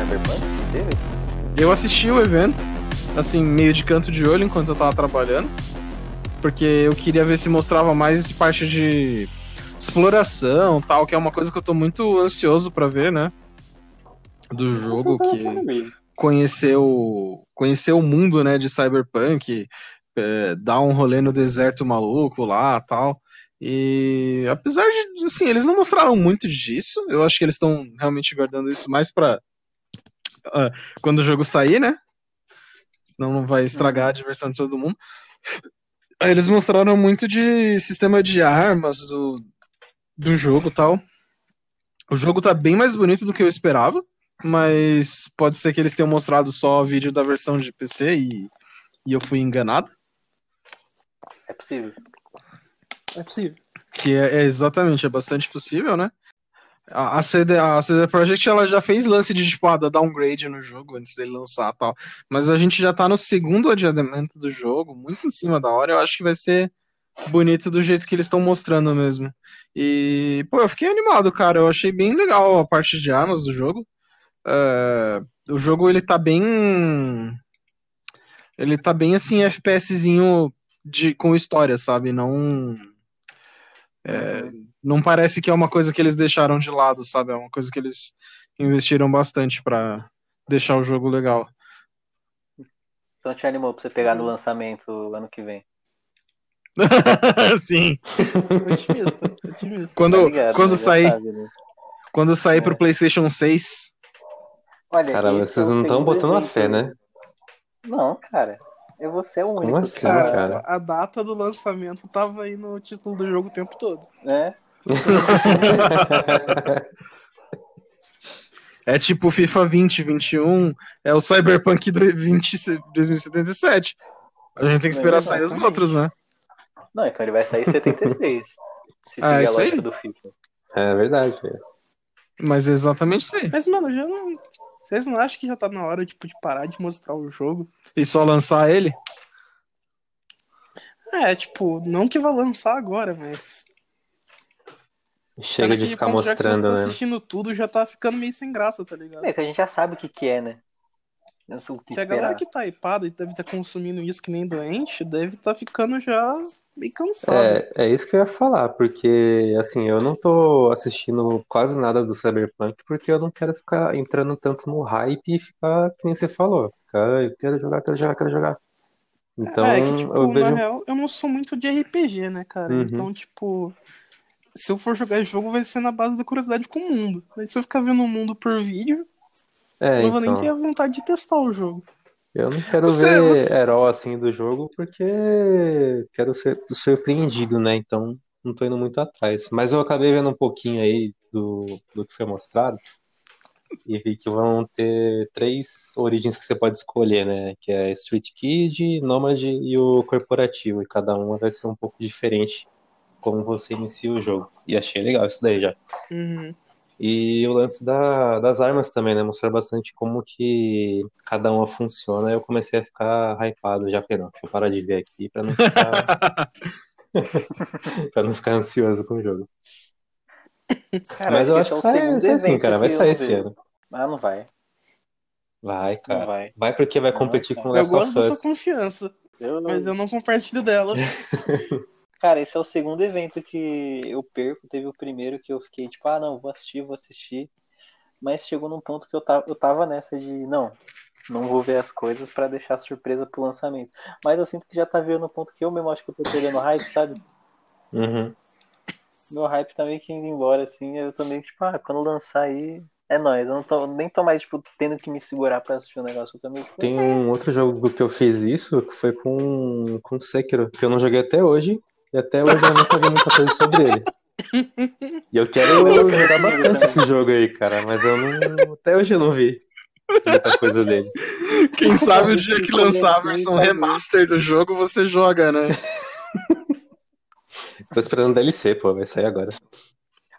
Cyberpunk que teve? Eu assisti o evento, assim, meio de canto de olho enquanto eu tava trabalhando. Porque eu queria ver se mostrava mais parte de exploração tal, que é uma coisa que eu tô muito ansioso pra ver, né? Do jogo, que conhecer o, conhecer o mundo, né, de Cyberpunk, é, dar um rolê no deserto maluco lá tal. E apesar de, assim, eles não mostraram muito disso, eu acho que eles estão realmente guardando isso mais pra uh, quando o jogo sair, né? Senão não vai estragar a diversão de todo mundo. Aí eles mostraram muito de sistema de armas do, do jogo tal. O jogo tá bem mais bonito do que eu esperava, mas pode ser que eles tenham mostrado só o vídeo da versão de PC e, e eu fui enganado. É possível. É possível. Que é, é exatamente, é bastante possível, né? A, CD, a CD Projekt ela já fez lance de tipo, ah, downgrade no jogo antes dele lançar tal. Mas a gente já tá no segundo adiamento do jogo, muito em cima da hora. Eu acho que vai ser bonito do jeito que eles estão mostrando mesmo. E, pô, eu fiquei animado, cara. Eu achei bem legal a parte de armas do jogo. Uh, o jogo ele tá bem. Ele tá bem assim, FPSzinho de, com história, sabe? Não. É, não parece que é uma coisa que eles deixaram de lado, sabe? É uma coisa que eles investiram bastante para deixar o jogo legal. Então te animou pra você pegar no lançamento ano que vem. Sim. Otimista, otimista. Quando, Tá ligado, quando né? Sair, sabe, né? quando sair É. pro PlayStation 6, Olha, Cara, vocês é não estão botando a fé, né? Não, cara. É você o único. Como assim, Cara, cara? a data do lançamento tava aí no título do jogo o tempo todo. né? É tipo FIFA 2021, é o Cyberpunk do 20, 2077. A gente tem que esperar sair os outros, né? Não, então ele vai sair em 76. se Ah, seguir a isso aí? do FIFA. É verdade. velho. Mas é exatamente isso aí. Mas, mano, já não. Vocês não acham que já tá na hora, tipo, de parar de mostrar o jogo? E só lançar ele? É, tipo, não que vai lançar agora, mas. Chega de ficar mostrando, tá né? assistindo tudo já tá ficando meio sem graça, tá ligado? É que a gente já sabe o que que é, né? Não sei o que Se a galera que tá hypada e deve estar consumindo isso que nem doente, deve estar ficando já meio cansado. É, é isso que eu ia falar, porque assim, eu não tô assistindo quase nada do Cyberpunk porque eu não quero ficar entrando tanto no hype e ficar, que nem você falou, cara, eu quero jogar, quero jogar, quero jogar. Então, É, que, tipo, eu na vejo. real, eu não sou muito de RPG, né, cara? Uhum. Então, tipo, se eu for jogar jogo, vai ser na base da curiosidade com o mundo. Aí, se eu ficar vendo o mundo por vídeo, É, não vou nem então, ter a vontade de testar o jogo. eu não quero Você- ver você- herói assim do jogo porque quero ser surpreendido, né? Então, não tô indo muito atrás. Mas eu acabei vendo um pouquinho aí do, do que foi mostrado. E vi que vão ter três origens que você pode escolher, né? Que é Street Kid, Nomad e o Corporativo. E cada uma vai ser um pouco diferente como você inicia o jogo. E achei legal isso daí já. Uhum. E o lance da- das armas também, né? Mostrar bastante como que cada uma funciona. Eu comecei a ficar hypado já. Falei, não, deixa eu parar de ver aqui pra não ficar, pra não ficar ansioso com o jogo. Cara, Mas eu acho é que o sai, segundo sai sim, evento cara. Vai que eu sair não esse ano. Ah, não vai. Vai, Não cara. vai. Vai porque vai Não, competir cara. com Eu Last gosto of da sua Us. confiança, Eu não... mas eu não compartilho dela. Cara, esse é o segundo evento que eu perco. Teve o primeiro que eu fiquei tipo, ah, não, vou assistir, vou assistir. Mas chegou num ponto que eu tava, eu tava nessa de, não, não vou ver as coisas pra deixar surpresa pro lançamento. Mas eu sinto que já tá vendo no ponto que eu mesmo acho que eu tô perdendo hype, sabe? Uhum. Meu hype tá meio que indo embora, assim. Eu meio tipo, ah, quando lançar aí, é nóis. Eu não tô, nem tô mais, tipo, tendo que me segurar pra assistir o negócio. Eu meio tipo, Tem um outro jogo que eu fiz isso, que foi com, com Sekiro, que eu não joguei até hoje. E até hoje eu nunca vi muita coisa sobre ele. E eu quero jogar bastante esse jogo aí, cara. Mas eu não. Até hoje eu não vi muita coisa dele. Quem sabe o dia que lançar a versão remaster do jogo, você joga, né? Tô esperando DLC, pô, vai sair agora.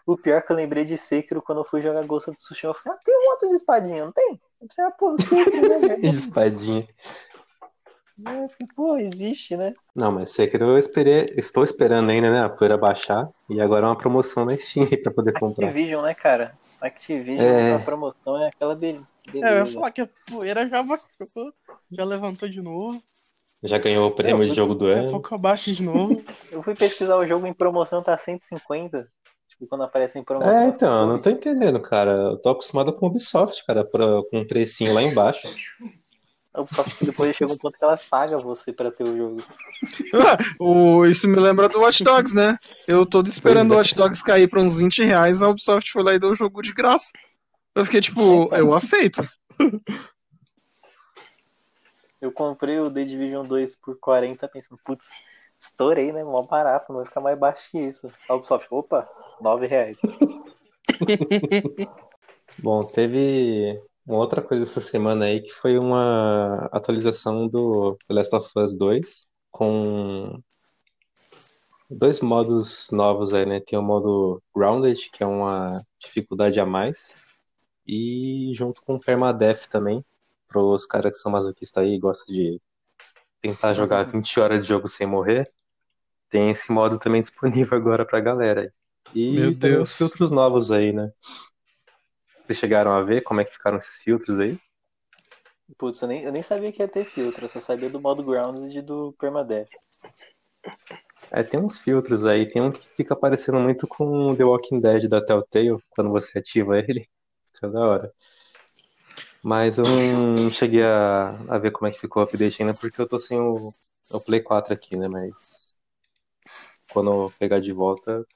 O pior é que eu lembrei de Sekiro quando eu fui jogar Ghost of Tsushima. Eu falei, ah, tem um outro de espadinha, não tem? Eu pensei, ah, pô, Sekiro, né? De espadinha. Eu falei, pô, existe, né? Não, mas Sekiro eu esperei, estou esperando ainda, né? A poeira baixar. E agora é uma promoção na Steam aí pra poder comprar. Activision, né, cara? Activision É. na promoção é aquela be- beleza. É, eu ia falar que a poeira já vacou, já levantou de novo, Já ganhou o prêmio de jogo do daqui a ano. pouco abaixa de novo. Eu fui pesquisar o jogo em promoção, tá 150. Tipo, quando aparece em promoção. É, então, eu não tô entendendo, cara. Eu tô acostumado com o Ubisoft, cara, pra- com um precinho lá embaixo. A Ubisoft que depois chega um ponto que ela paga você pra ter o jogo. O, isso me lembra do Watch Dogs, né? Eu tô esperando Pois é. o Watch Dogs cair pra uns 20 reais, a Ubisoft foi lá e deu o jogo de graça. Eu fiquei tipo, eu aceito. Eu comprei o The Division 2 por 40, pensando, putz, estourei, né? Mó barato, não vai ficar mais baixo que isso. A Ubisoft, opa, 9 reais. Bom, teve uma outra coisa essa semana aí que foi uma atualização do The Last of Us 2 com dois modos novos aí, né? Tem o modo Grounded, que é uma dificuldade a mais, e junto com o Permadeath também, pros caras que são masoquistas aí e gostam de tentar jogar 20 horas de jogo sem morrer. Tem esse modo também disponível agora pra galera. E Meu Deus. os filtros novos aí, né? Vocês chegaram a ver como é que ficaram esses filtros aí? Putz, eu nem, eu nem sabia que ia ter filtro, eu só sabia do modo Grounded e do Permadeath. É, tem uns filtros aí, tem um que fica parecendo muito com The Walking Dead da Telltale, quando você ativa ele. Isso é da hora. Mas eu não cheguei a, a ver como é que ficou o update ainda, porque eu tô sem o, o Play 4 aqui, né? Mas quando eu pegar de volta,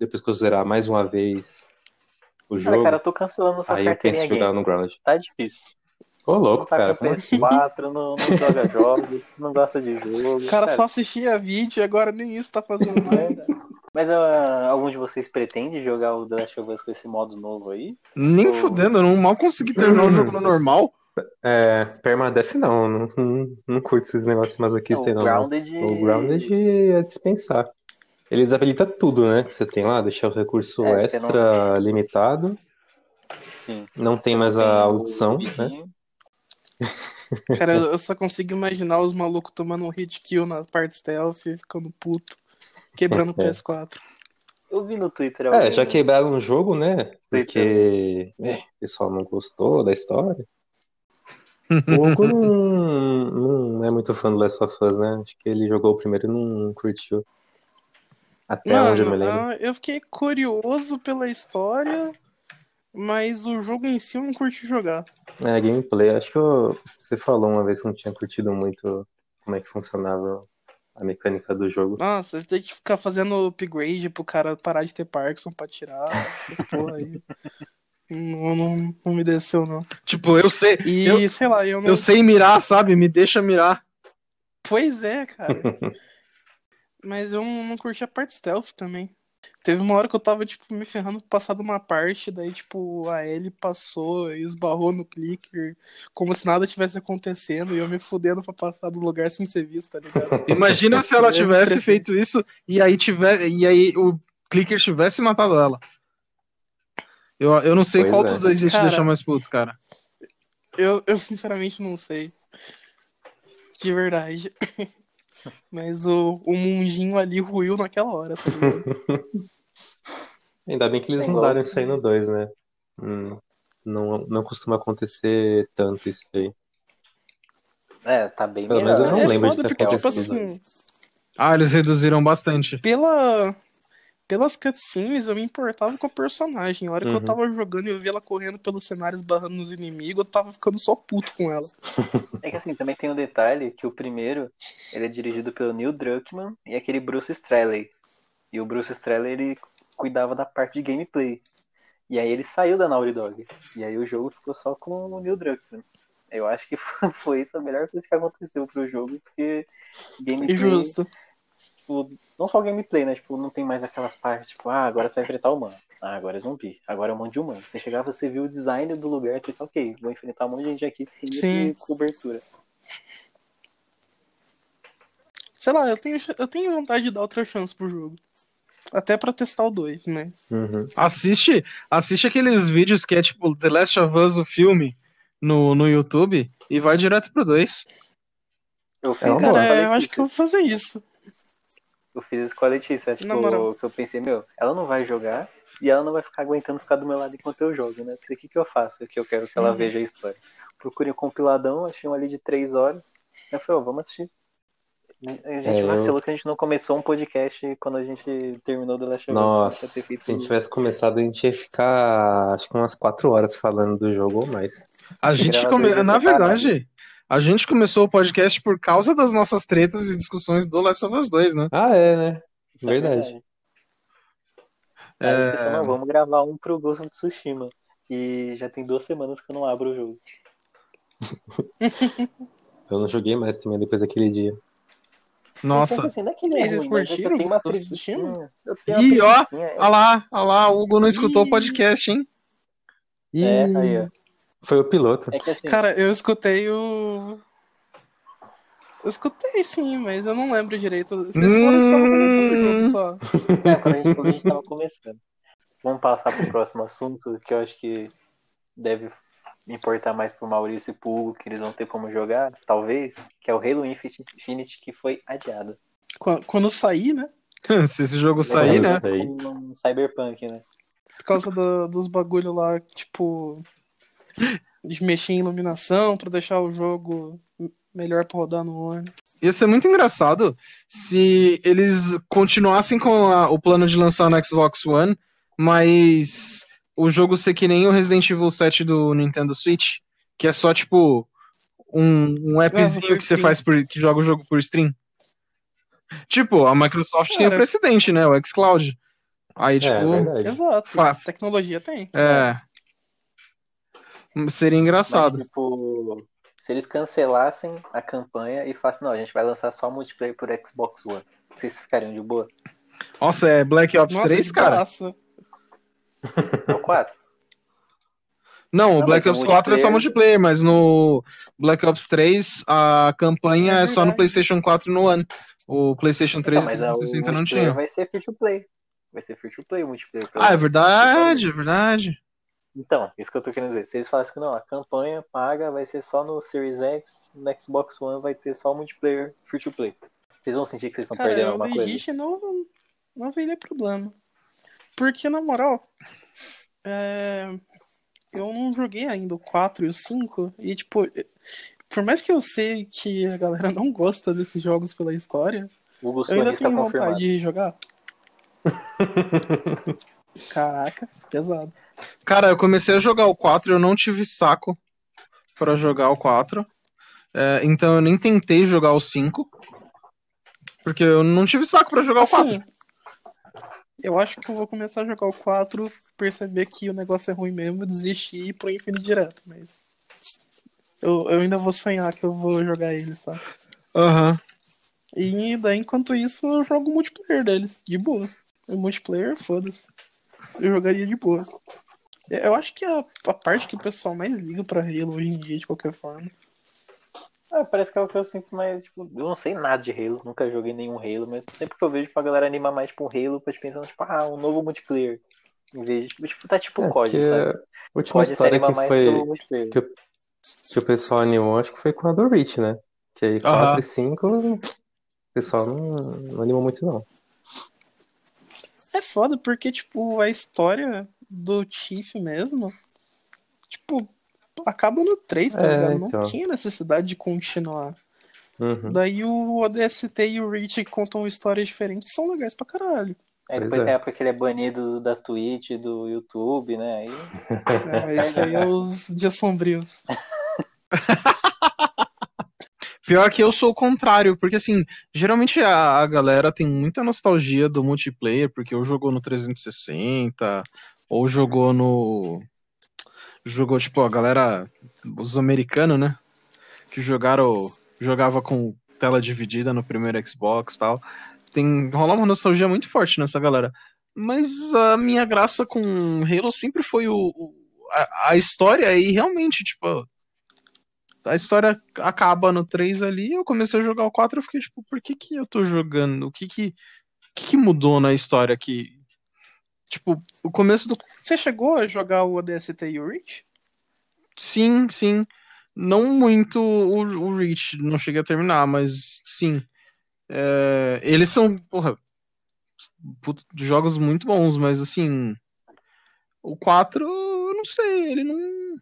depois que eu zerar mais uma vez o Cara, jogo, cara, eu tô cancelando sua aí eu penso carteirinha em jogar no Ground. Tá difícil. Ô, Não louco, tá cara, com assim? PS4, não, não joga jogos, não gosta de jogo. Cara só assistia vídeo e agora nem isso tá fazendo mais. Mas ah, algum de vocês pretende jogar o The Last of Us com esse modo novo aí? Nem Ô. fudendo, eu não mal consegui terminar o jogo no normal. É, Permadeath não, não, não, não curto esses negócios masoquistas não. mas Grounded- O Grounded é dispensar. Eles habilitam tudo, né? Que você tem lá, deixar o recurso É, extra limitado. Sim. Não tem mais a o audição, né? Cara, eu só consigo imaginar os malucos tomando um hit kill na parte stealth e ficando puto, quebrando o É. PS4. Eu vi no Twitter É, alguém- já quebraram o jogo, né? Porque é, o pessoal não gostou da história. O Hugo não, não é muito fã do Last of Us, né? Acho que ele jogou o primeiro e não curtiu. Até onde eu me lembro. ah, eu fiquei curioso pela história, mas o jogo em si eu não curti jogar. É, gameplay. Acho que eu- você falou uma vez que não tinha curtido muito como é que funcionava a mecânica do jogo. Nossa, tem que ficar fazendo upgrade pro cara parar de ter Parkinson pra tirar. Porra aí. Não, não, não me desceu, não. Tipo, eu sei, E Eu- sei lá, eu não. eu sei mirar, sabe? Me deixa mirar. Pois é, cara. Mas eu não, curti a parte stealth também. Teve uma hora que eu tava, tipo, me ferrando pra passar de uma parte, daí, tipo, a Ellie passou e esbarrou no clicker, como se nada tivesse acontecendo, e eu me fudendo pra passar do lugar sem ser visto, tá ligado? Imagina se ela tivesse feito isso e aí tiver, e aí o clicker tivesse matado ela. Eu, eu não sei Pois qual é. dos dois ia te deixar mais puto, cara. Eu, eu sinceramente não sei. De verdade. Mas o, o mundinho ali ruiu naquela hora, tá? Ainda bem que eles É mudaram isso aí no 2, né? Hum, não, não costuma acontecer tanto isso aí. É, tá bem Pelo melhor. menos eu não é lembro de ter porque, tipo acontecido. assim, Ah, eles reduziram bastante. pela, pelas cutscenes eu me importava com a personagem. A hora que eu Uhum. tava jogando e eu vi ela correndo pelos cenários barrando nos inimigos, eu tava ficando só puto com ela. É que assim, também tem um detalhe que o primeiro, ele é dirigido pelo Neil Druckmann e aquele Bruce Straley. E o Bruce Straley, ele cuidava da parte de gameplay. E aí ele saiu da Naughty Dog. E aí o jogo ficou só com o Neil Druckmann. Eu acho que foi- isso a melhor coisa que aconteceu pro jogo, porque gameplay, justo. Tipo, não só o gameplay, né? Tipo, não tem mais aquelas partes, tipo, ah, agora você vai enfrentar humano. Ah, agora é zumbi. Agora é um monte de humano. Você chegava, você viu o design do lugar e pensa, ok, vou enfrentar um monte de gente aqui que tem Sim. cobertura. Sei lá, eu tenho, eu tenho vontade de dar outra chance pro jogo. Até pra testar o 2, mas. Uhum. Assiste, assiste aqueles vídeos que é tipo The Last of Us, o filme, no, no YouTube, e vai direto pro 2. Eu fiz É. Cara, eu acho Letícia. que eu vou fazer isso. Eu fiz isso com a Letícia. Tipo, que eu pensei, meu, ela não vai jogar. E ela não vai ficar aguentando ficar do meu lado enquanto eu jogo, né? Porque o que, que eu faço? Que eu quero que ela Uhum. veja a história. Procurei um compiladão, achei um ali de três horas. Eu falei, ó, vamos assistir. A gente É, eu- vacilou que a gente não começou um podcast quando a gente terminou do Last of Us. Nossa, se a gente tivesse começado, a gente ia ficar acho que umas quatro horas falando do jogo ou mais. A gente come... Na separar, verdade, a gente começou o podcast por causa das nossas tretas e discussões do Last of Us 2, né? Ah, é, né? É Verdade. Aí É. não, vamos gravar um pro Ghost of Tsushima. E já tem duas semanas que eu não abro o jogo. Eu não joguei mais também depois daquele dia. Nossa. Então, assim, é E é vocês ruim, é que curtiram eu tenho uma. Eu tenho Ih, ó. É- Olha lá, olha lá, o Hugo não escutou o Ih. podcast, hein? E É, aí, ó. Foi o piloto. É que assim, Cara, eu escutei o. Eu escutei sim, mas eu não lembro direito. Vocês foram que estavam começando o jogo só. é, quando, a gente, quando a gente tava começando. Vamos passar pro próximo assunto, que eu acho que deve importar mais pro Maurício e pro Hugo, que eles vão ter como jogar, talvez, que é o Halo Infinite, que foi adiado. Quando, quando sair, né? Se esse jogo sair, né? Um Cyberpunk, né? Por causa do- dos bagulho lá, tipo. De mexer em iluminação pra deixar o jogo melhor pra rodar no One. Ia ser muito engraçado se eles continuassem com a- o plano de lançar no Xbox One, mas o jogo ser que nem o Resident Evil 7 do Nintendo Switch, que é só tipo um, um appzinho por que você faz por, que joga o jogo por stream. Tipo, a Microsoft tem o Cara. precedente, né? O xCloud. Aí, É, tipo. Exato. Fa- Tecnologia tem. é. Seria engraçado. Mas, tipo, se eles cancelassem a campanha e falassem, não, a gente vai lançar só multiplayer por Xbox One. Vocês ficariam de boa? Nossa, é Black Ops Nossa, 3, de cara? boaça. No 4? Não, o Não, Black mas Ops no 4 é só multiplayer- mas no Black Ops 3 a campanha É é, só no. PlayStation 4 e no One. O PlayStation 3 Não, mas ah, o 360 não multiplayer tinha. vai ser free to play. Vai ser free to play o multiplayer. Ah, é verdade, é verdade. Então, isso que eu tô querendo dizer. Se eles falassem que não, a campanha paga vai ser só no Series X, no Xbox One vai ter só o multiplayer free to play. Vocês vão sentir que vocês estão Cara, perdendo alguma coisa? Legit não, não veria problema. Porque, na moral, é, eu não joguei ainda o 4 e o 5. E, tipo, por mais que eu sei que a galera não gosta desses jogos pela história, eu ainda tenho confirmado. vontade de jogar. Caraca, pesado. Cara, eu comecei a jogar o 4 e eu não tive saco pra jogar o 4. É, então eu nem tentei jogar o 5. Porque eu não tive saco pra jogar o 4. Assim, eu acho que eu vou começar a jogar o 4, perceber que o negócio é ruim mesmo, desistir e ir pro Infinite direto, mas. Eu, eu ainda vou sonhar que eu vou jogar ele, sabe? Aham. E daí, enquanto isso, eu jogo o multiplayer deles, de boas. O multiplayer, foda-se. Eu jogaria de boas. Eu acho que a, a parte que o pessoal mais liga pra Halo hoje em dia, de qualquer forma. Ah, parece que é o que eu sinto mais, tipo, eu não sei nada de Halo, nunca joguei nenhum Halo, mas sempre que eu vejo tipo, a galera animar mais tipo um Halo, pra pensando, tipo, ah, um novo multiplayer. Em vez de, tipo, tá tipo É, COD, porque sabe? a última COD história que foi que, o- que o pessoal animou, acho que foi com a do Reach, né? Que aí 4 Aham. e 5 o pessoal não, não animou muito, não. É foda, porque, tipo, a história do Chief mesmo, tipo, acaba no 3, tá É, ligado? então. Não tinha necessidade de continuar. Uhum. Daí o ODST e o Reach contam histórias diferentes, são legais pra caralho. Aí Pois depois é. tem a época que ele é banido da Twitch, do YouTube, né? Aí, É, mas aí é os dias sombrios. Pior que eu sou o contrário, porque assim, geralmente a, a galera tem muita nostalgia do multiplayer, porque ou jogou no 360, ou jogou no. Jogou, tipo, a galera. Os americanos, né? Que jogaram. Jogava com tela dividida no primeiro Xbox e tal. Tem. Rola uma nostalgia muito forte nessa galera. Mas a minha graça com Halo sempre foi o, o- a, a história e realmente, tipo, a história acaba no 3 ali, eu comecei a jogar o 4 eu fiquei tipo, por que que eu tô jogando? O que que, que, que mudou na história aqui? Tipo, o começo do... Você chegou a jogar o ODST e o Reach? Sim, sim. Não muito o, o Reach, não cheguei a terminar, mas sim. É, eles são, porra, jogos muito bons, mas assim, O 4, eu não sei, ele não,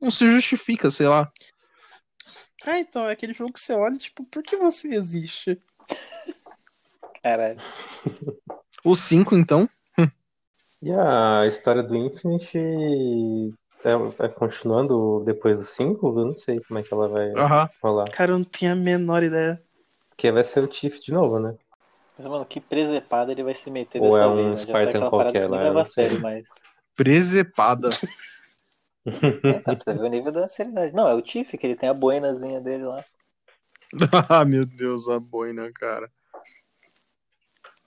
não se justifica, sei lá. Ah, então, é aquele jogo que você olha, tipo, por que você existe? Caralho. O 5, então. E a história do Infinite é, é continuando depois do 5? Eu não sei como é que ela vai rolar. Cara, eu não tinha a menor ideia. Porque vai ser o Tiff de novo, né? Mas, mano, que presepada ele vai se meter Ou dessa é um vez, né? Tá Spartan parada qualquer lá, eu leva a não sei. sério, mas... Presepada. É, tá, pra você ver o nível da seriedade. Não, é o Tiff, que ele tem a boinazinha dele lá. ah, meu Deus, a boina, cara.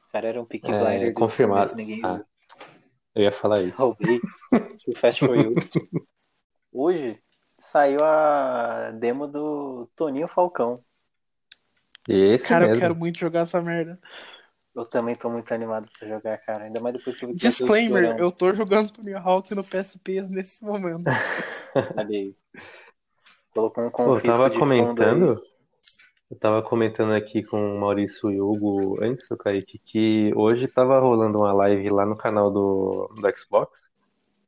O cara era um pick É, blinder. confirmado. Ah, eu ia falar isso. Roubei. Too fast for you. Hoje saiu a demo do Toninho Falcão. Esse Cara, eu mesmo. quero muito jogar essa merda. Eu também tô muito animado pra jogar, cara. Ainda mais depois que eu vi Disclaimer, eu tô jogando Tony Hawk no PSP nesse momento. Olha aí. Colocou um Pô, eu confisco tava de comentando, fundo eu tava comentando aqui com o Maurício e o Hugo antes do Kaique que hoje tava rolando uma live lá no canal do, do Xbox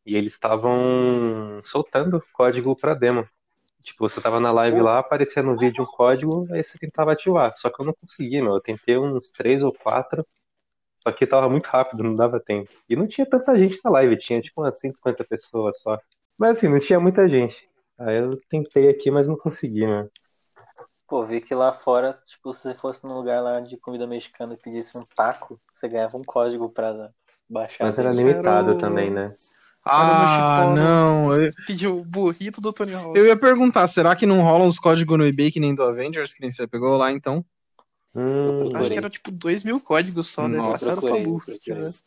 e eles estavam soltando código pra demo. Tipo, você tava na live lá, aparecia no vídeo um código, aí você tentava ativar. Só que eu não consegui, meu. Eu tentei uns três ou quatro, só que tava muito rápido, não dava tempo. E não tinha tanta gente na live, tinha tipo umas 150 pessoas só. Mas assim, não tinha muita gente. Aí eu tentei aqui, mas não consegui, né? Pô, vi que lá fora, tipo, se você fosse num lugar lá de comida mexicana e pedisse um taco, você ganhava um código pra baixar. Mas era limitado Quero- também, né? Ah, meu não. Eu, Pediu o burrito do Tony Hawk. eu ia perguntar, será que não rolam os códigos no eBay que nem do Avengers, que nem você pegou lá, então? Hum, Acho que era tipo 2 mil códigos só, né? Nossa, pra tivesse.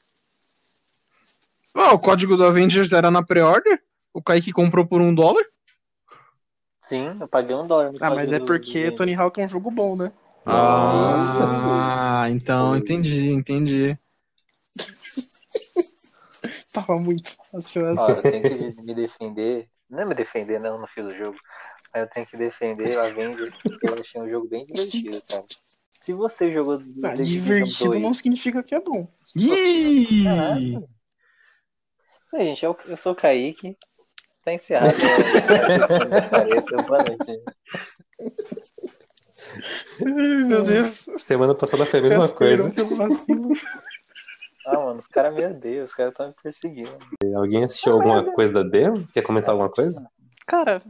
Ah, o código do Avengers era na pré-order? O Kaique comprou por um dólar? Sim, eu paguei um dólar Ah, mas é porque Tony Hawk é um jogo bom, né? Nossa. Ah, então entendi, entendi. Tava muito fácil essa. Ó, eu tenho que me defender. Não é me defender, não, eu não fiz o jogo. Mas eu tenho que defender o Avengers, porque eu achei um jogo bem divertido, cara. Se você jogou Ah, divertido 2, não significa que é bom. Ih! Caraca. Isso aí, gente. Eu, eu sou o Kaique. Tá encerrado. a- Boa noite, meu Deus. Semana passada foi a mesma coisa. Ah, mano, os caras me odeiam, os caras estão me perseguindo. Alguém assistiu alguma coisa da demo? Quer comentar alguma coisa? Cara,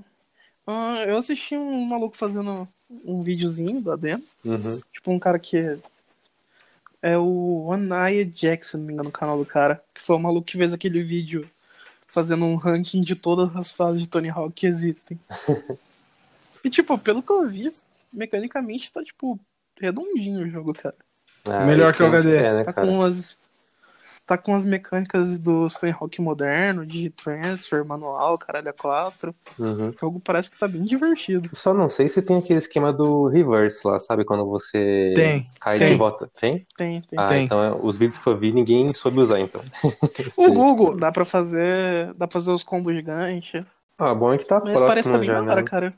ah, eu assisti um maluco fazendo um videozinho da demo. Uhum. Tipo, um cara que. É o One Jackson, não me engano, no canal do cara. Que foi o maluco que fez aquele vídeo fazendo um ranking de todas as fases de Tony Hawk que existem. e, tipo, pelo que eu vi, mecanicamente tá, tipo, redondinho o jogo, cara. Ah, Melhor que o HD. quer, né, Tá cara? com as. Tá com as mecânicas do Tony Hawk moderno, de transfer, manual, caralho, a 4. Uhum. O jogo parece que tá bem divertido. Só não sei se tem aquele esquema do reverse lá, sabe? Quando você Tem, cai tem. de volta. Tem? Tem, tem. Ah, Tem. então é, os vídeos que eu vi ninguém soube usar, então. O Google. Dá pra fazer. Dá pra fazer os combos gigantes. Ah, bom é que tá Mas parece que próximo tá bem já, da hora, né? cara.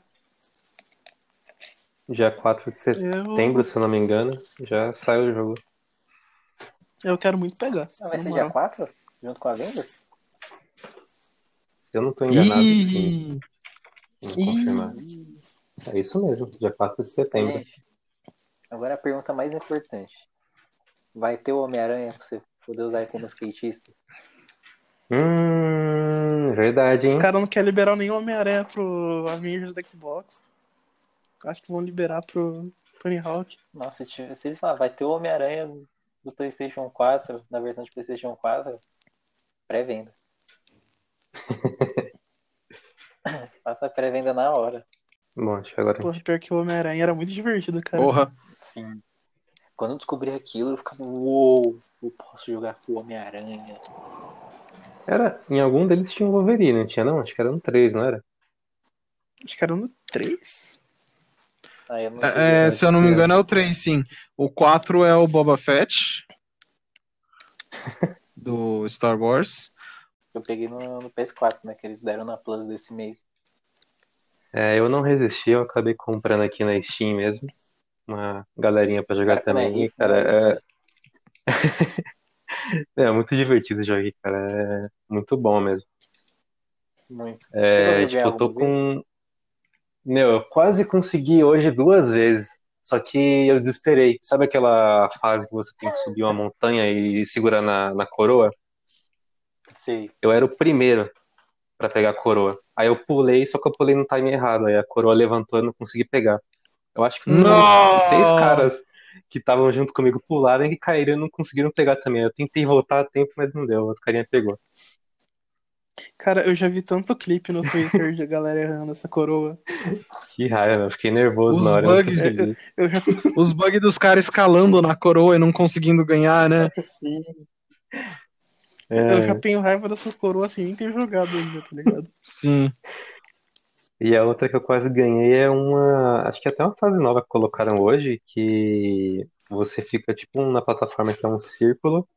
Dia 4 de setembro, se eu não me engano, já saiu o jogo. Eu quero muito pegar. Ah, vai ser moral. dia 4? Junto com a Avengers? Se eu não tô enganado, Ih! sim. Vou confirmar. É isso mesmo, dia 4 de setembro. Gente, agora a pergunta mais importante. Vai ter o Homem-Aranha pra você poder usar ele como skatista? Hum, verdade, Os hein? caras não querem liberar nenhum Homem-Aranha pro Avengers do Xbox. Acho que vão liberar pro Tony Hawk. Nossa, se, eles falarem, vai ter o Homem-Aranha do PlayStation 4, na versão de PlayStation 4, pré-venda. Faça a pré-venda na hora. Bom, acho que agora. Porra, pior que o Homem-Aranha era muito divertido, cara. Porra. Sim. Quando eu descobri aquilo, eu ficava, uou, eu posso jogar com o Homem-Aranha. Era, em algum deles tinha um Wolverine, não tinha não? Acho que era no 3, não era? Acho que era no 3. Eu não É, se eu não me engano, é o 3, sim. O 4 é o Boba Fett. Do Star Wars. Eu peguei no, no PS4, né? Que eles deram na Plus desse mês. É, eu não resisti, eu acabei comprando aqui na Steam mesmo. Uma galerinha pra jogar Cara, é também. E, rico, cara, é... É muito divertido o jogo aqui, cara. É muito bom mesmo. Muito. É, tipo, eu tô com. Meu, eu quase consegui hoje duas vezes. Só que eu desesperei. Sabe aquela fase que você tem que subir uma montanha e segurar na, na coroa? Sei. Eu era o primeiro pra pegar a coroa. Aí eu pulei, só que eu pulei no time errado. Aí a coroa levantou e eu não consegui pegar. Eu acho que uns seis Não! caras que estavam junto comigo pularam e caíram e não conseguiram pegar também. Eu tentei voltar a tempo, mas não deu. O outro carinha pegou. Cara, eu já vi tanto clipe no Twitter de galera errando essa coroa. Que raiva, eu fiquei nervoso Os na hora. eu bugs. consegui. Eu já Os bugs dos caras escalando na coroa e não conseguindo ganhar, né? Sim. É, Eu já tenho raiva dessa coroa assim, nem ter jogado ainda, tá ligado? Sim. E a outra que eu quase ganhei é uma. Acho que é até uma fase nova que colocaram hoje, que você fica tipo na plataforma que é um círculo,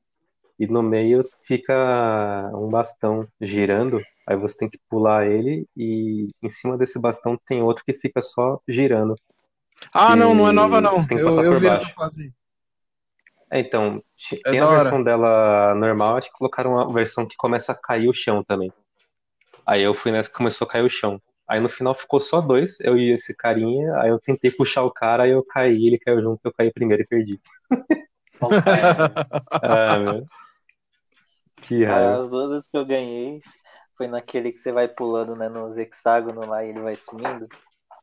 e no meio fica um bastão girando. Aí você tem que pular ele, e em cima desse bastão tem outro que fica só girando. Ah, não, não é nova, não. Você tem que Eu, passar eu por vi baixo. essa fase aí. É, então, É tem a hora. versão dela normal, acho que colocaram uma versão que começa a cair o chão também. Aí eu fui nessa que começou a cair o chão. Aí no final ficou só dois, eu e esse carinha, aí eu tentei puxar o cara, aí eu caí, ele caiu junto, eu caí primeiro e perdi. Ah, meu. Que raiva. As duas vezes que eu ganhei foi naquele que você vai pulando, né, nos hexágonos lá e ele vai sumindo.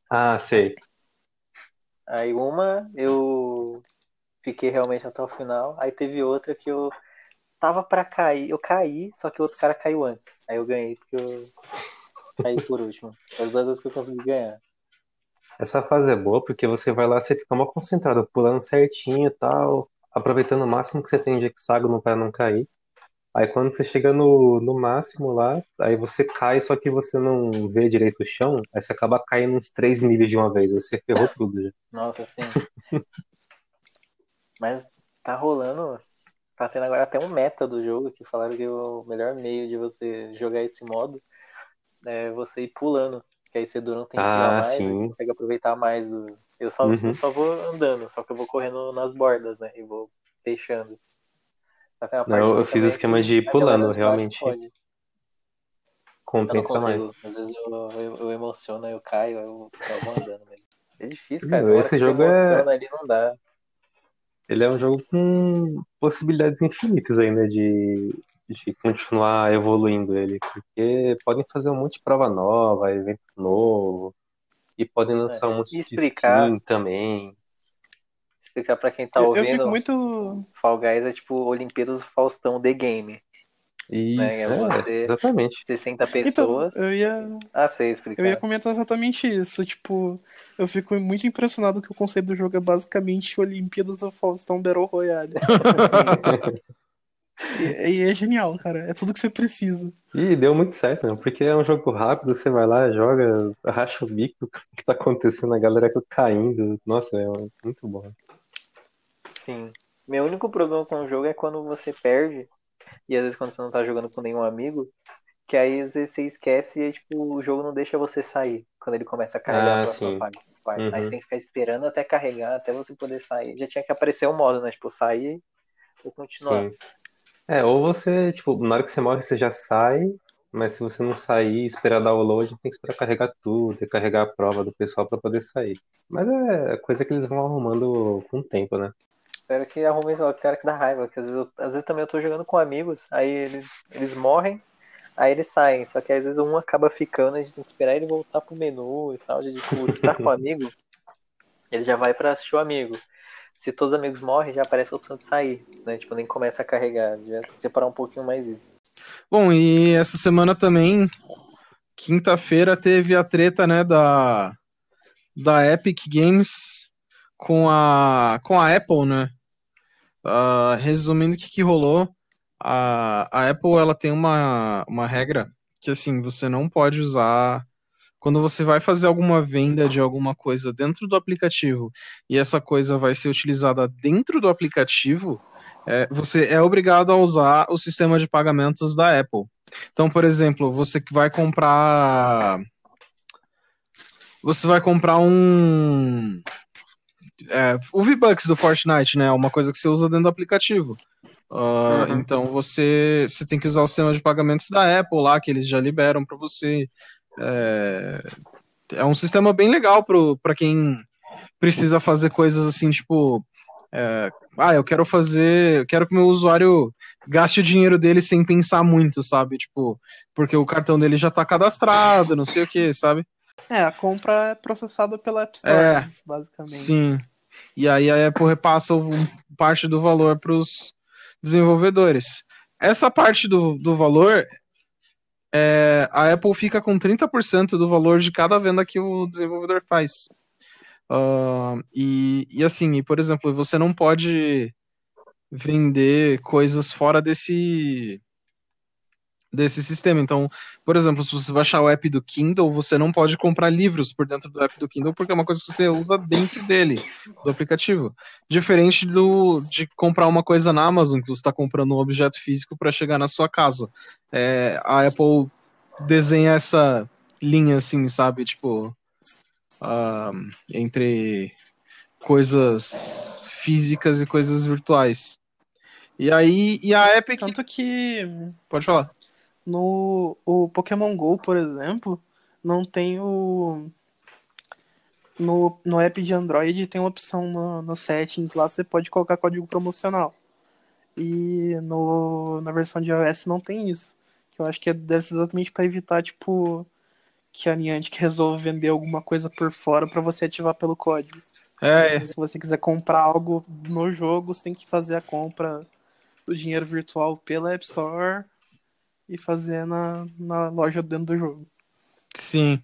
Ah, sei. Aí uma eu fiquei realmente até o final. Aí teve outra que eu tava pra cair. Eu caí, só que o outro cara caiu antes. Aí eu ganhei porque eu caí por último. As duas vezes que eu consegui ganhar. Essa fase é boa porque você vai lá, você fica mal concentrado, pulando certinho e tal, aproveitando o máximo que você tem de hexágono para não cair. Aí quando você chega no, no máximo lá, aí você cai, só que você não vê direito o chão, aí você acaba caindo uns três níveis de uma vez, aí você ferrou tudo já. Nossa, sim. Mas tá rolando. Tá tendo agora até um meta do jogo que falaram que o melhor meio de você jogar esse modo é você ir pulando. Que aí você dura um tempinho Ah, a mais, sim. você consegue aproveitar mais do. Eu só, Uhum. eu só vou andando, só que eu vou correndo nas bordas, né? E vou fechando. Só que é uma Não, parte eu boa fiz o é esquema que de ir pulando, realmente pode. Eu compensa mais. Às vezes eu, eu, eu emociono, eu caio, eu vou andando mesmo. É difícil, cara. Meu, esse jogo é- ali, não dá. Ele é um jogo com possibilidades infinitas ainda de, de continuar evoluindo ele, porque podem fazer um monte de prova nova, evento novo, e podem lançar um monte de explicar. skin também. Explicar pra quem tá Eu, eu ouvindo, fico muito. Fall Guys é tipo Olimpíadas do Faustão The Game. Isso, Né, é é, você- exatamente. 60 Então, pessoas. eu ia, Ah, explicar. eu ia comentar exatamente isso. Tipo, eu fico muito impressionado que o conceito do jogo é basicamente Olimpíadas do Faustão Battle Royale. e, e é genial, cara. É tudo que você precisa. E deu muito certo, né? Porque é um jogo rápido, você vai lá, joga, racha o bico, o que tá acontecendo, a galera caindo. Nossa, é muito bom. Sim. Meu único problema com o jogo é quando você perde, e às vezes quando você não tá jogando com nenhum amigo, que aí às vezes você esquece e tipo, o jogo não deixa você sair quando ele começa a carregar Ah, a sim. parte. parte. Aí Uhum. você tem que ficar esperando até carregar, até você poder sair. Já tinha que aparecer o modo, né? Tipo, sair ou continuar. Sim. É, ou você, tipo, na hora que você morre, você já sai, mas se você não sair e esperar dar o load, tem que esperar carregar tudo, e carregar a prova do pessoal pra poder sair. Mas é coisa que eles vão arrumando com o tempo, né? Espero que arrume isso logo, que dá raiva. Que às vezes, eu- às vezes também eu tô jogando com amigos, aí eles, eles morrem, aí eles saem. Só que às vezes um acaba ficando, a gente tem que esperar ele voltar pro menu e tal. De, tipo, se tá com o amigo, ele já vai pra assistir o amigo. Se todos os amigos morrem, já aparece a opção de sair, né? Tipo, nem começa a carregar. Já separar um pouquinho mais isso. Bom, e essa semana também, quinta-feira, teve a treta, né, da, da Epic Games com a, com a Apple, né? Ah, resumindo o que, que rolou, a, a Apple ela tem uma, uma regra que assim, você não pode usar quando você vai fazer alguma venda de alguma coisa dentro do aplicativo e essa coisa vai ser utilizada dentro do aplicativo, é, você é obrigado a usar o sistema de pagamentos da Apple. Então, por exemplo, você que vai comprar. Você vai comprar um. É, o V-Bucks do Fortnite, né? É uma coisa que você usa dentro do aplicativo. Uh, Uhum. Então você, você tem que usar o sistema de pagamentos da Apple lá, que eles já liberam para você. É, é um sistema bem legal para quem precisa fazer coisas assim, tipo. é, ah, eu quero fazer. Eu quero que o meu usuário gaste o dinheiro dele sem pensar muito, sabe? Tipo, porque o cartão dele já tá cadastrado, não sei o que, sabe? É, a compra é processada pela App Store, É, né, basicamente. Sim. E aí a Apple repassa parte do valor para os desenvolvedores. Essa parte do, do valor, é, a Apple fica com 30% do valor de cada venda que o desenvolvedor faz. Ah, e, e assim, e, por exemplo, você não pode vender coisas fora desse desse sistema. Então, por exemplo, se você baixar o app do Kindle, você não pode comprar livros por dentro do app do Kindle, porque é uma coisa que você usa dentro dele, do aplicativo. Diferente do de comprar uma coisa na Amazon, que você está comprando um objeto físico para chegar na sua casa. É, a Apple desenha essa linha assim, sabe? Tipo, ah, entre coisas físicas e coisas virtuais. E aí, e a Epic. Tanto que Pode falar. No o Pokémon GO, por exemplo, não tem o. No, no app de Android tem uma opção no, no settings lá, você pode colocar código promocional. E no, na versão de iOS não tem isso. Que eu acho que é- deve ser exatamente para evitar, tipo, que a Niantic resolva vender alguma coisa por fora para você ativar pelo código. É, Se você quiser comprar algo no jogo, você tem que fazer a compra do dinheiro virtual pela App Store e fazer na, na loja dentro do jogo. Sim.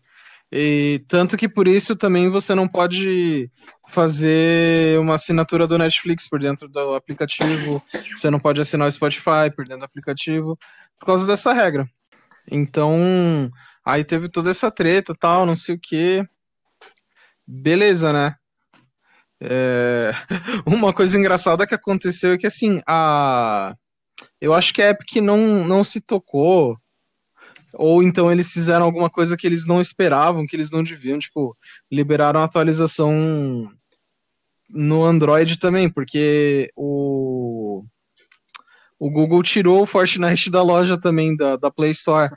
E tanto que por isso também você não pode fazer uma assinatura do Netflix por dentro do aplicativo, você não pode assinar o Spotify por dentro do aplicativo, por causa dessa regra. Então, aí teve toda essa treta, tal, não sei o que. Beleza, né? É, Uma coisa engraçada que aconteceu é que assim, a eu acho que a Epic não, não se tocou. Ou então eles fizeram alguma coisa que eles não esperavam, que eles não deviam, tipo, liberaram a atualização no Android também, porque o, o Google tirou o Fortnite da loja também, da, da Play Store,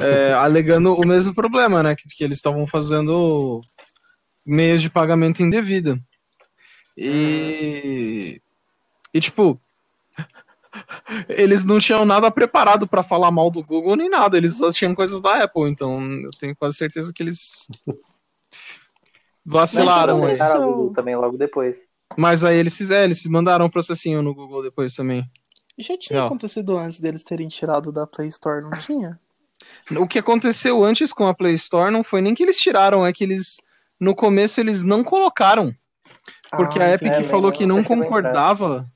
é, alegando o mesmo problema, né, que, que eles estavam fazendo meios de pagamento indevido. E, e tipo, eles não tinham nada preparado pra falar mal do Google nem nada, eles só tinham coisas da Apple, então eu tenho quase certeza que eles vacilaram. Mas Isso- a Google também logo depois. Mas aí eles fizeram, eles mandaram um processinho no Google depois também. Já tinha Não. acontecido antes deles terem tirado da Play Store, não tinha? O que aconteceu antes com a Play Store não foi nem que eles tiraram, é que eles no começo eles não colocaram, porque Ah, a Epic é, falou que não concordava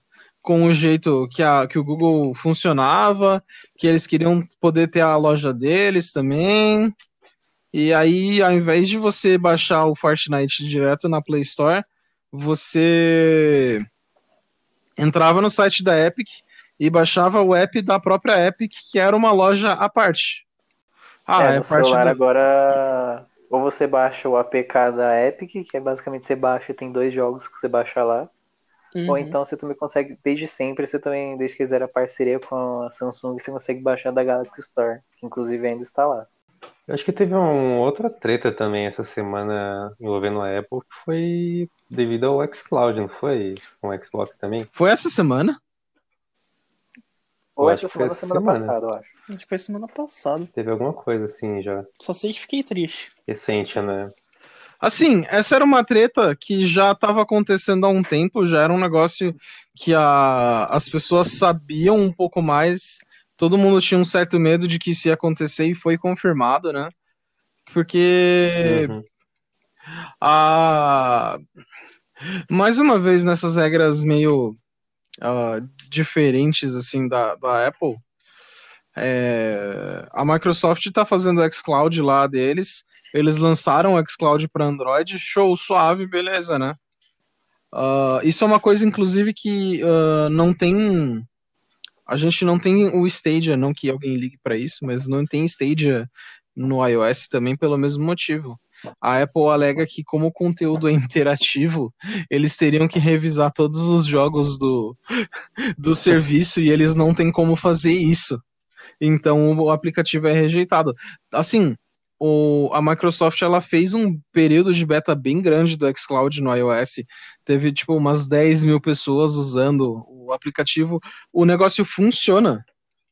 com o jeito que, a, que o Google funcionava, que eles queriam poder ter a loja deles também. E aí, ao invés de você baixar o Fortnite direto na Play Store, você entrava no site da Epic e baixava o app da própria Epic, que era uma loja à parte. Ah, é, é, parte celular do... agora, ou você baixa o APK da Epic, que é basicamente você baixa, tem dois jogos que você baixa lá, ou Uhum. então você também consegue, desde sempre, você também, desde que fizeram a parceria com a Samsung, você consegue baixar da Galaxy Store, que inclusive ainda está lá. Eu acho que teve uma outra treta também essa semana envolvendo a Apple, que foi devido ao xCloud, não foi? Com o Xbox também? Foi essa semana? Ou essa acho que foi semana, essa semana semana. passada, eu acho. Acho que foi semana passada. Teve alguma coisa assim já Só sei que fiquei triste. recente, né? Assim, essa era uma treta que já estava acontecendo há um tempo, já era um negócio que a, as pessoas sabiam um pouco mais, todo mundo tinha um certo medo de que isso ia acontecer e foi confirmado, né? Porque Uhum. a mais uma vez nessas regras meio ah, diferentes assim da, da Apple é, a Microsoft está fazendo o xCloud lá deles eles lançaram o xCloud para Android show suave beleza né Ah, isso é uma coisa inclusive que ah, não tem a gente não tem o Stadia não que alguém ligue para isso mas não tem Stadia no iOS também pelo mesmo motivo a Apple alega que, como o conteúdo é interativo, eles teriam que revisar todos os jogos do, do serviço e eles não têm como fazer isso. Então o aplicativo é rejeitado. Assim, o, a Microsoft ela fez um período de beta bem grande do xCloud no iOS. Teve tipo umas 10 mil pessoas usando o aplicativo. O negócio funciona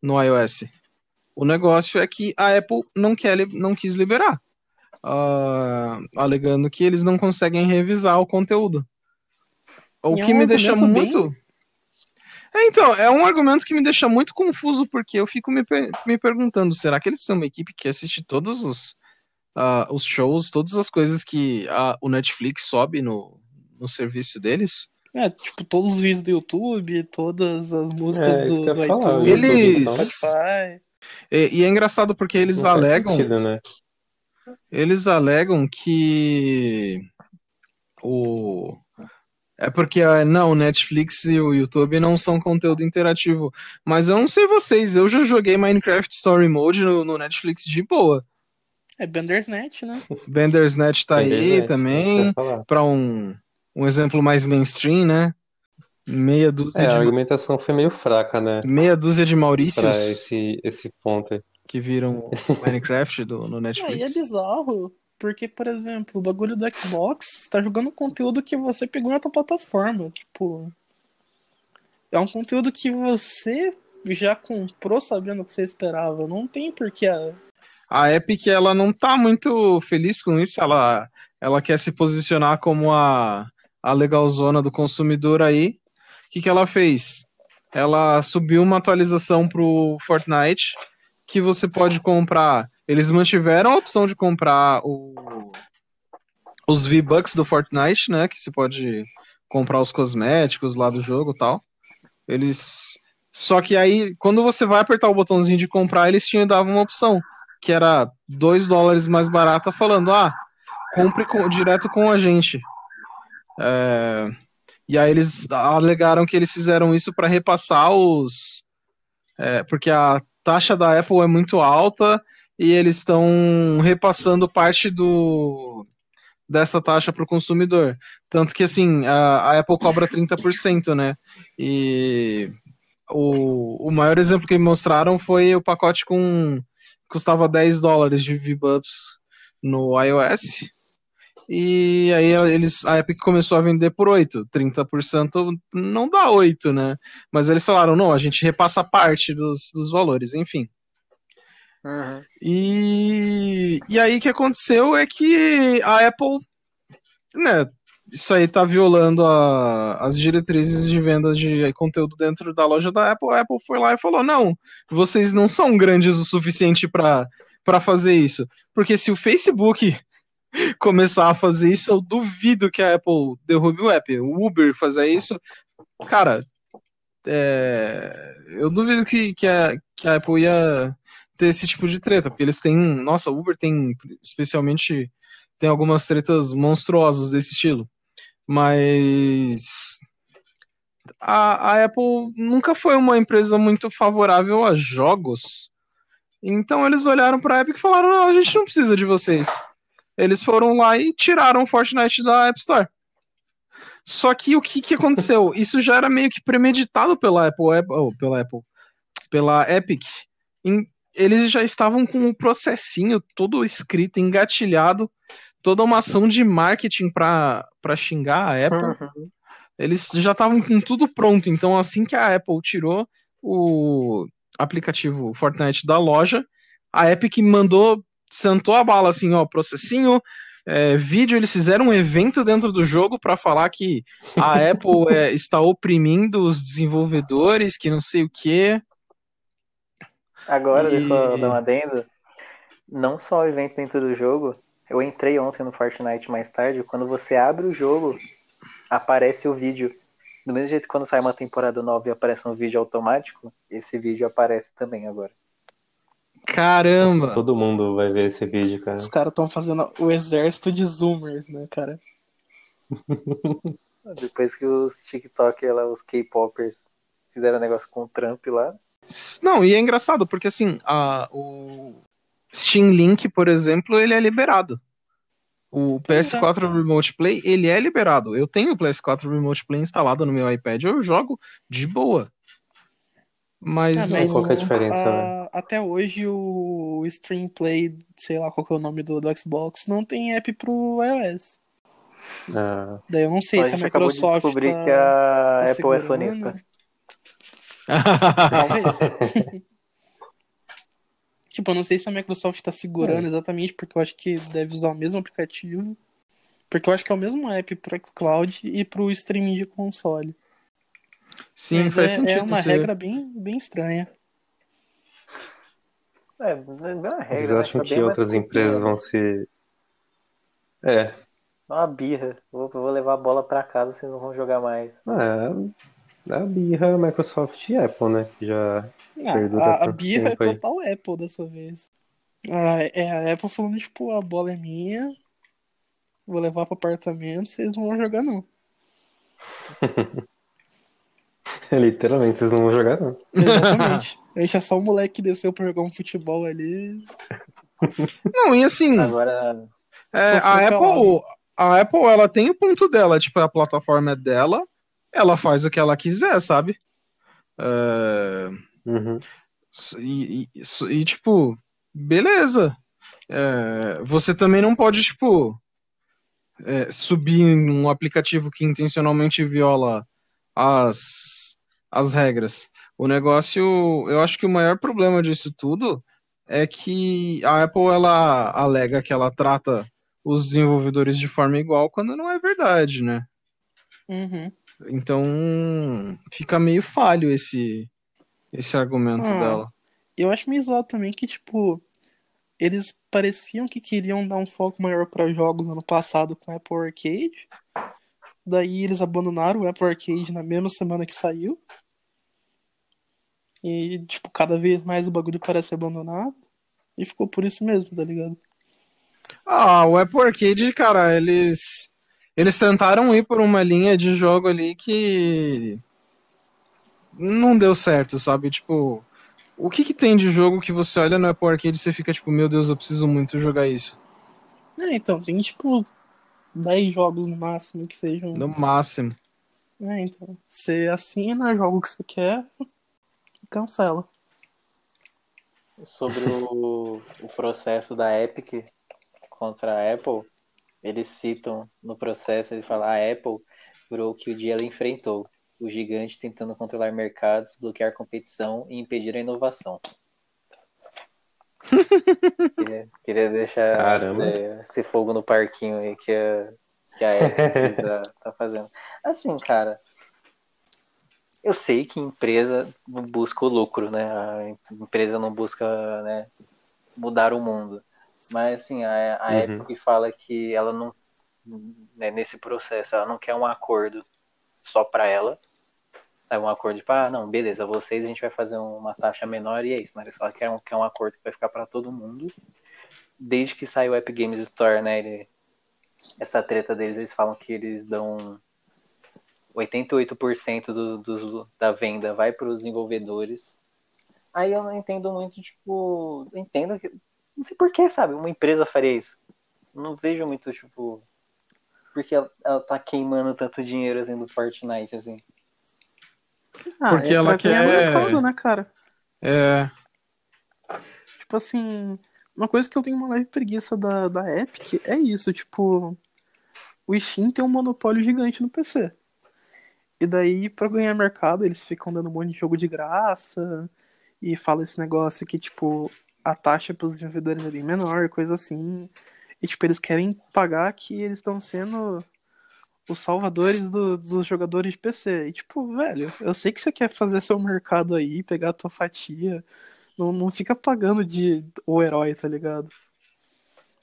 no iOS. O negócio é que a Apple não, quer, não quis liberar, uh, alegando que eles não conseguem revisar o conteúdo. O e que é um me deixa muito. Bem... É, então, é um argumento que me deixa muito confuso, porque eu fico me, me perguntando: será que eles são uma equipe que assiste todos os, uh, os shows, todas as coisas que a, o Netflix sobe no, no serviço deles? É, tipo, todos os vídeos do YouTube, todas as músicas é, do, do iTunes, eles... Spotify. E, e, é engraçado porque eles Não alegam. Sentido, né? Eles alegam que o é porque não, o Netflix e o YouTube não são conteúdo interativo. Mas eu não sei vocês, eu já joguei Minecraft Story Mode no, no Netflix de boa. É Bandersnatch, né? Bandersnatch tá aí também, para um, um exemplo mais mainstream, né? Meia dúzia é, de... a argumentação foi meio fraca, né? Meia dúzia de Maurícios. Pra esse, esse ponto aí. Que viram Minecraft do, no Netflix. Aí é bizarro. Porque, por exemplo, o bagulho do Xbox, você tá jogando conteúdo que você pegou na tua plataforma. Tipo. É um conteúdo que você já comprou sabendo o que você esperava. Não tem porque a. A Epic, ela não tá muito feliz com isso. Ela, ela quer se posicionar como a, a legalzona do consumidor aí. O que, que ela fez? Ela subiu uma atualização pro Fortnite que você pode comprar eles mantiveram a opção de comprar o, os V-Bucks do Fortnite, né? Que você pode comprar os cosméticos lá do jogo e tal. Eles. Só que aí, quando você vai apertar o botãozinho de comprar, eles tinham dado uma opção, que era 2 dólares mais barata, falando, ah, compre com, direto com a gente. É, e aí eles alegaram que eles fizeram isso para repassar os. É, porque a taxa da Apple é muito alta e eles estão repassando parte do dessa taxa para o consumidor. Tanto que assim, a, a, Apple cobra 30%, né? E o, o maior exemplo que me mostraram foi o pacote com custava 10 dólares de V-Bucks no iOS. E aí eles, a Epic começou a vender por 8. 30% não dá 8, né? Mas eles falaram, não, a gente repassa parte dos, dos valores, enfim. Uhum. E, e aí o que aconteceu é que a Apple, né, isso aí tá violando a, as diretrizes de venda de conteúdo dentro da loja da Apple. A Apple foi lá e falou: não, vocês não são grandes o suficiente para fazer isso. Porque se o Facebook começar a fazer isso, eu duvido que a Apple derrube o app. O Uber fazer isso, cara, é, eu duvido que, que, a, que a Apple ia ter esse tipo de treta, porque eles têm, nossa, Uber tem especialmente tem algumas tretas monstruosas desse estilo. Mas a, a Apple nunca foi uma empresa muito favorável a jogos. Então eles olharam para a Epic e falaram: não, a gente não precisa de vocês. Eles foram lá e tiraram o Fortnite da App Store. Só que o que, que aconteceu? Isso já era meio que premeditado pela Apple, Apple pela Apple, pela Epic, em, eles já estavam com o processinho todo escrito, engatilhado, toda uma ação de marketing para xingar a Apple. Uhum. Eles já estavam com tudo pronto. Então, assim que a Apple tirou o aplicativo Fortnite da loja, a Epic mandou, sentou a bala assim, ó, processinho, é, vídeo, eles fizeram um evento dentro do jogo para falar que a Apple é, está oprimindo os desenvolvedores, que não sei o que. Agora, e... deixa eu dar uma adendo. Não só o evento dentro do jogo, eu entrei ontem no Fortnite mais tarde, quando você abre o jogo, aparece o vídeo. Do mesmo jeito que quando sai uma temporada nova e aparece um vídeo automático, esse vídeo aparece também agora. Caramba! todo mundo vai ver esse vídeo, cara. Os caras estão fazendo o exército de zoomers, né, cara? Depois que os TikTok, os K-popers fizeram negócio com o Trump lá, não, e é engraçado, porque assim, a, o Steam Link, por exemplo, ele é liberado. O PS4 Remote Play, ele é liberado. Eu tenho o PS4 Remote Play instalado no meu iPad, eu jogo de boa. Mas, Ah, Não, mas qual que é a diferença, a- até hoje o Stream Play, sei lá qual que é o nome do, do Xbox, não tem app pro iOS. Ah, Daí eu não sei a se a gente acabou de Microsoft descobrir tá, que a tá Apple é segurando. sonista. Talvez. tipo, eu não sei se a Microsoft tá segurando exatamente, porque eu acho que deve usar o mesmo aplicativo. Porque eu acho que é o mesmo app pro xCloud e pro streaming de console. Sim, Mas faz é, sentido. é uma você- regra bem, bem estranha. É, não é uma regra, eles né? acham Tá que outras empresas vão se. É, É uma birra. Vou, vou levar a bola pra casa, vocês não vão jogar mais. é, a birra Microsoft e Apple, né? Que já Ah, a, a birra é tempo aí. total Apple dessa vez. Ah, é a Apple falando, tipo, a bola é minha, vou levar pro apartamento, vocês não vão jogar não. literalmente vocês não vão jogar, não. Exatamente. A é só um moleque que desceu pra jogar um futebol ali. Não, e assim, Agora, é, a Apple, a Apple, ela tem o ponto dela, tipo, a plataforma é dela, ela faz o que ela quiser, sabe? É, Uhum. E, e- e, tipo, beleza. É, você também não pode, tipo, é, subir um aplicativo que intencionalmente viola as, as regras. O negócio, eu acho que o maior problema disso tudo é que a Apple, ela alega que ela trata os desenvolvedores de forma igual quando não é verdade, né? Uhum. Então, fica meio falho esse, esse argumento Ah. dela. Eu acho meio zoado também que, tipo, eles pareciam que queriam dar um foco maior pra jogos ano passado com o Apple Arcade. Daí eles abandonaram o Apple Arcade na mesma semana que saiu. E, tipo, cada vez mais o bagulho parece abandonado. E ficou por isso mesmo, tá ligado? Ah, o Apple Arcade, cara, eles eles tentaram ir por uma linha de jogo ali que não deu certo, sabe? Tipo, o que que tem de jogo que você olha no Apple Arcade e você fica tipo, meu Deus, eu preciso muito jogar isso. É, então, tem tipo 10 jogos no máximo que sejam. No máximo. É, então. Você assina, joga o que você quer e cancela. sobre o, o processo da Epic contra a Apple, eles citam no processo, ele fala, a Apple virou o que o dia ela enfrentou, o gigante tentando controlar mercados, bloquear competição e impedir a inovação. queria, queria deixar esse, esse fogo no parquinho aí que a, que a Epic tá, tá fazendo. Assim, cara, eu sei que empresa busca o lucro, né? A empresa não busca né, mudar o mundo. Mas assim, a, a Uhum. Epic fala que ela não, né, nesse processo, ela não quer um acordo só para ela. É um acordo de, ah, não, beleza, vocês a gente vai fazer uma taxa menor e é isso. Mas eles falam que é um, que é um acordo que vai ficar para todo mundo. Desde que saiu o Epic Games Store, né? Ele, essa treta deles, eles falam que eles dão 88% do, do, da venda vai para os desenvolvedores. Aí eu não entendo muito, tipo, entendo que. Não sei porquê, sabe? Uma empresa faria isso. Não vejo muito, tipo. Porque ela, ela tá queimando tanto dinheiro assim do Fortnite, assim. Ah, Porque é ela pra ganhar quer- mercado, né, cara? É, Tipo assim, uma coisa que eu tenho uma leve preguiça da, da Epic é isso, tipo, o Steam tem um monopólio gigante no PC. E daí, pra ganhar mercado, eles ficam dando um monte de jogo de graça e fala esse negócio que, tipo, a taxa pros desenvolvedores é bem menor, coisa assim. E, tipo, eles querem pagar que eles estão sendo os salvadores do- dos jogadores de PC. E, tipo, velho, eu sei que você quer fazer seu mercado aí, pegar a tua fatia. Não, não fica pagando de o herói, tá ligado?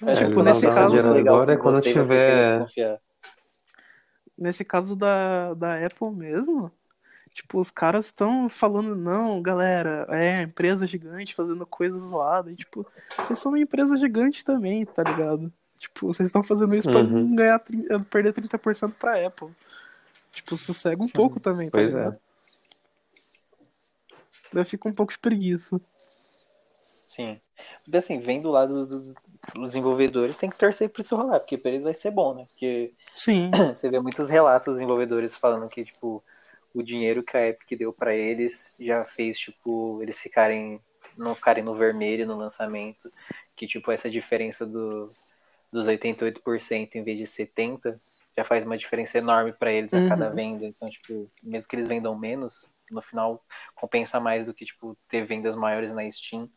É, tipo, nesse caso- agora é quando tiver. Nesse caso da, da Apple mesmo, tipo, os caras estão falando, não, galera, é empresa gigante fazendo coisa zoada. E, tipo, vocês são uma empresa gigante também, tá ligado? Tipo, vocês estão fazendo isso pra Uhum. não ganhar, tri- perder 30% pra Apple. Tipo, sossega um pouco também, tá Pois é. ligado? Daí fica um pouco de preguiça. Sim. Assim, vem do lado dos. os desenvolvedores têm que torcer pra isso rolar, porque pra eles vai ser bom, né? Porque Sim. você vê muitos relatos dos desenvolvedores falando que, tipo, o dinheiro que a Epic deu pra eles já fez, tipo, eles ficarem. não ficarem no vermelho no lançamento. Que, tipo, essa diferença do, dos 88% em vez de 70% já faz uma diferença enorme pra eles a cada Uhum. venda. Então, tipo, mesmo que eles vendam menos, no final compensa mais do que, tipo, ter vendas maiores na Steam.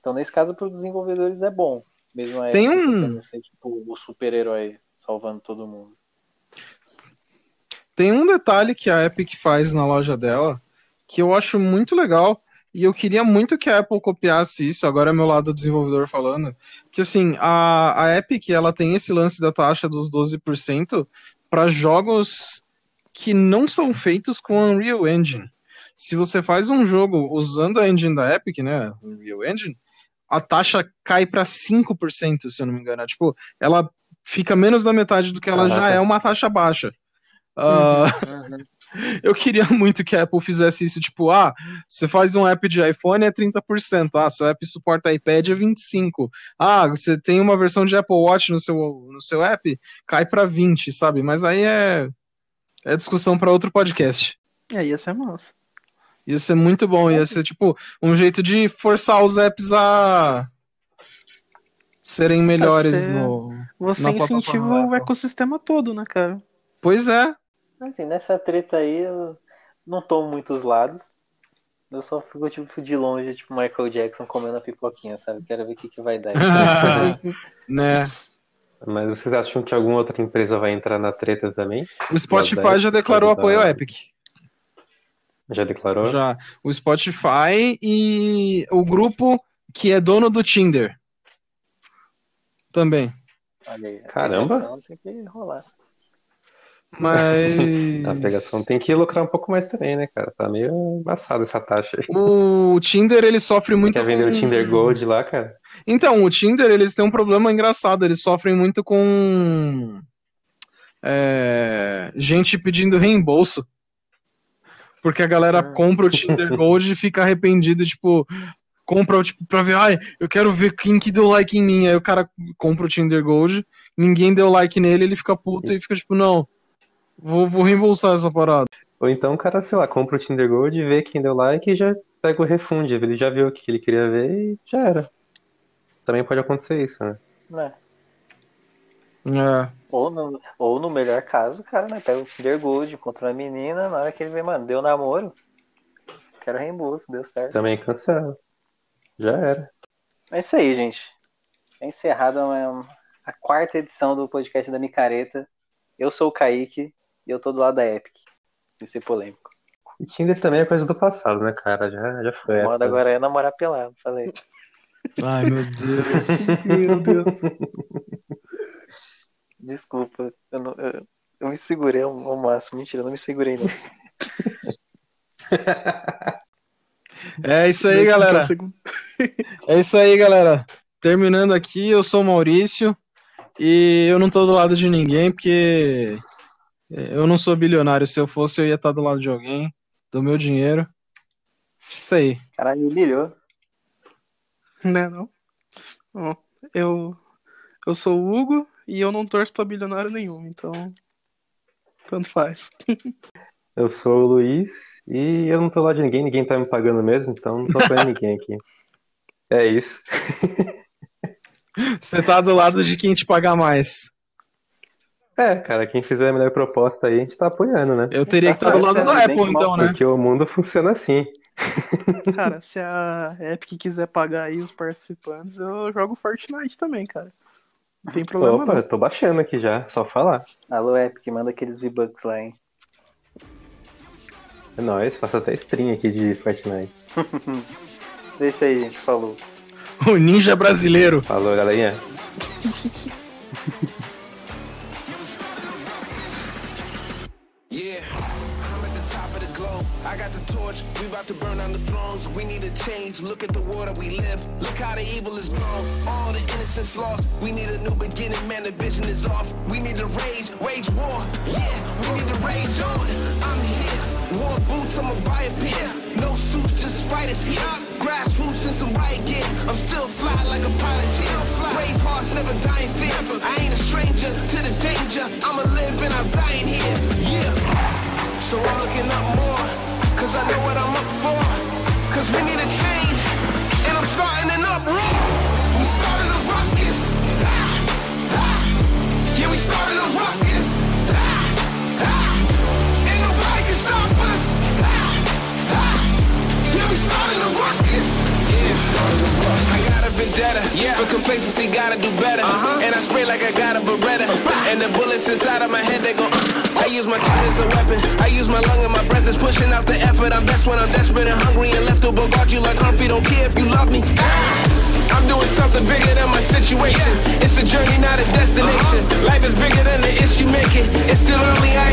Então, nesse caso, para os desenvolvedores é bom. Mesmo a Tem Epic um- ser, tipo, o super-herói salvando todo mundo. Tem um detalhe que a Epic faz na loja dela que eu acho muito legal e eu queria muito que a Apple copiasse isso. Agora é meu lado desenvolvedor falando. Que assim, a, a Epic ela tem esse lance da taxa dos 12% para jogos que não são feitos com Unreal Engine. Se você faz um jogo usando a engine da Epic, né, Unreal Engine, a taxa cai para 5%, se eu não me engano. É, Tipo, ela fica menos da metade do que ela já Caraca. é uma taxa baixa. Ah, eu queria muito que a Apple fizesse isso, tipo, ah, você faz um app de iPhone é 30%, ah, seu app suporta iPad é 25%, ah, você tem uma versão de Apple Watch no seu, no seu app, cai pra 20%, sabe? Mas aí é, é discussão pra outro podcast. É, ia ser massa. Ia ser muito bom, ia ser, tipo, um jeito de forçar os apps a serem melhores ser- no... Você incentiva o ecossistema todo, né, cara? Pois é, Assim, nessa treta aí, eu não tomo muitos lados. Eu só fico, tipo, de longe, tipo, Michael Jackson comendo a pipoquinha, sabe? Quero ver o que, que vai dar. né? Mas vocês acham que alguma outra empresa vai entrar na treta também? O Spotify já declarou apoio ao Epic. Já declarou? Já. O Spotify e o grupo que é dono do Tinder. Também. Olha aí, Caramba. Tem que rolar. Mas. A pegação tem que lucrar um pouco mais também, né, cara? Tá meio embaçado essa taxa aí. O Tinder, ele sofre muito Quer vender o com- Tinder Gold lá, cara? Então, o Tinder, eles têm um problema engraçado. Eles sofrem muito com. é, gente pedindo reembolso. Porque a galera Ah. compra o Tinder Gold e fica arrependido, tipo, compra tipo, pra ver, ai, eu quero ver quem que deu like em mim. Aí o cara compra o Tinder Gold, ninguém deu like nele, ele fica puto e fica tipo, não, vou, vou reembolsar essa parada. Ou então o cara, sei lá, compra o Tinder Gold, vê quem deu like e já pega o refund. Ele já viu o que ele queria ver e já era. Também pode acontecer isso, né? Né? É. Ou no, ou no melhor caso, o cara, né? Pega o Tinder Gold, encontra uma menina, na hora que ele vê, mano, deu namoro. Quero reembolso, deu certo. Também cancela. Já era. É isso aí, gente. É encerrada a quarta edição do podcast da Micareta. Eu sou o Kaique e eu tô do lado da Epic. Vai ser polêmico. E Tinder também é coisa do passado, né, cara? Já, já foi. A moda época. agora é namorar pelado, falei. Ai, meu Deus. Meu Deus. Desculpa, eu, não- eu- eu me segurei ao, ao máximo. Mentira, eu não me segurei, não. É isso aí, galera. É isso aí, galera. Terminando aqui, eu sou o Maurício e eu não tô do lado de ninguém porque eu não sou bilionário. Se eu fosse, eu ia estar do lado de alguém, do meu dinheiro. Isso aí. Caralho, me humilhou. Né, não? Bom, eu, eu sou o Hugo e eu não torço pra bilionário nenhum, então. Tanto faz. Eu sou o Luiz e eu não tô lá de ninguém, ninguém tá me pagando mesmo, então não tô apoiando ninguém aqui. É isso. Você tá do lado de quem te pagar mais. É, cara, quem fizer a melhor proposta aí, a gente tá apoiando, né? Eu teria que estar do lado Tá da Apple, então, né? Porque o mundo funciona assim. Cara, se a Epic quiser pagar aí os participantes, eu jogo Fortnite também, cara. Não tem problema Opa, não. eu tô baixando aqui já, só falar. Alô, Epic, manda aqueles V-Bucks lá, hein? É nóis, faço até stream aqui de Fortnite. Deixa aí, gente. Falou. O ninja brasileiro. Falou, galerinha. the. We need a change. Look at the world that we live. Look how the evil is grown. All the innocence lost. We need a new beginning. Man, the vision is off. We need to rage, wage war. Yeah, we need to rage on. I'm here. War boots, I'ma buy a pair. No suits, just fighters here. Grassroots and some riot gear. I'm still fly like a pilot. Yeah, I'm fly. Brave hearts never die in fear. I ain't a stranger to the danger. I'ma live and I'm dying here. Yeah. So I'm looking up more. Cause I know what I'm up for. Cause we need a change. And I'm starting an uproar. We started a ruckus. Ah, ah. Yeah, we started a ruckus. Ain't nobody can stop us. Ah, ah. Yeah, we started a ruckus. Yeah, started a ruckus. I got a vendetta. Yeah. For complacency, gotta do better. Uh-huh. And I spray like I got a Beretta. And the bullets inside of my head, they go. Uh. I use my tongue as a weapon. I use my lung and my breath is pushing out the effort. I'm best when I'm desperate and hungry and left to bogart you like Humphrey. Don't care if you love me. I'm doing something bigger than my situation. It's a journey, not a destination. Life is bigger than the issue making. It's still early, I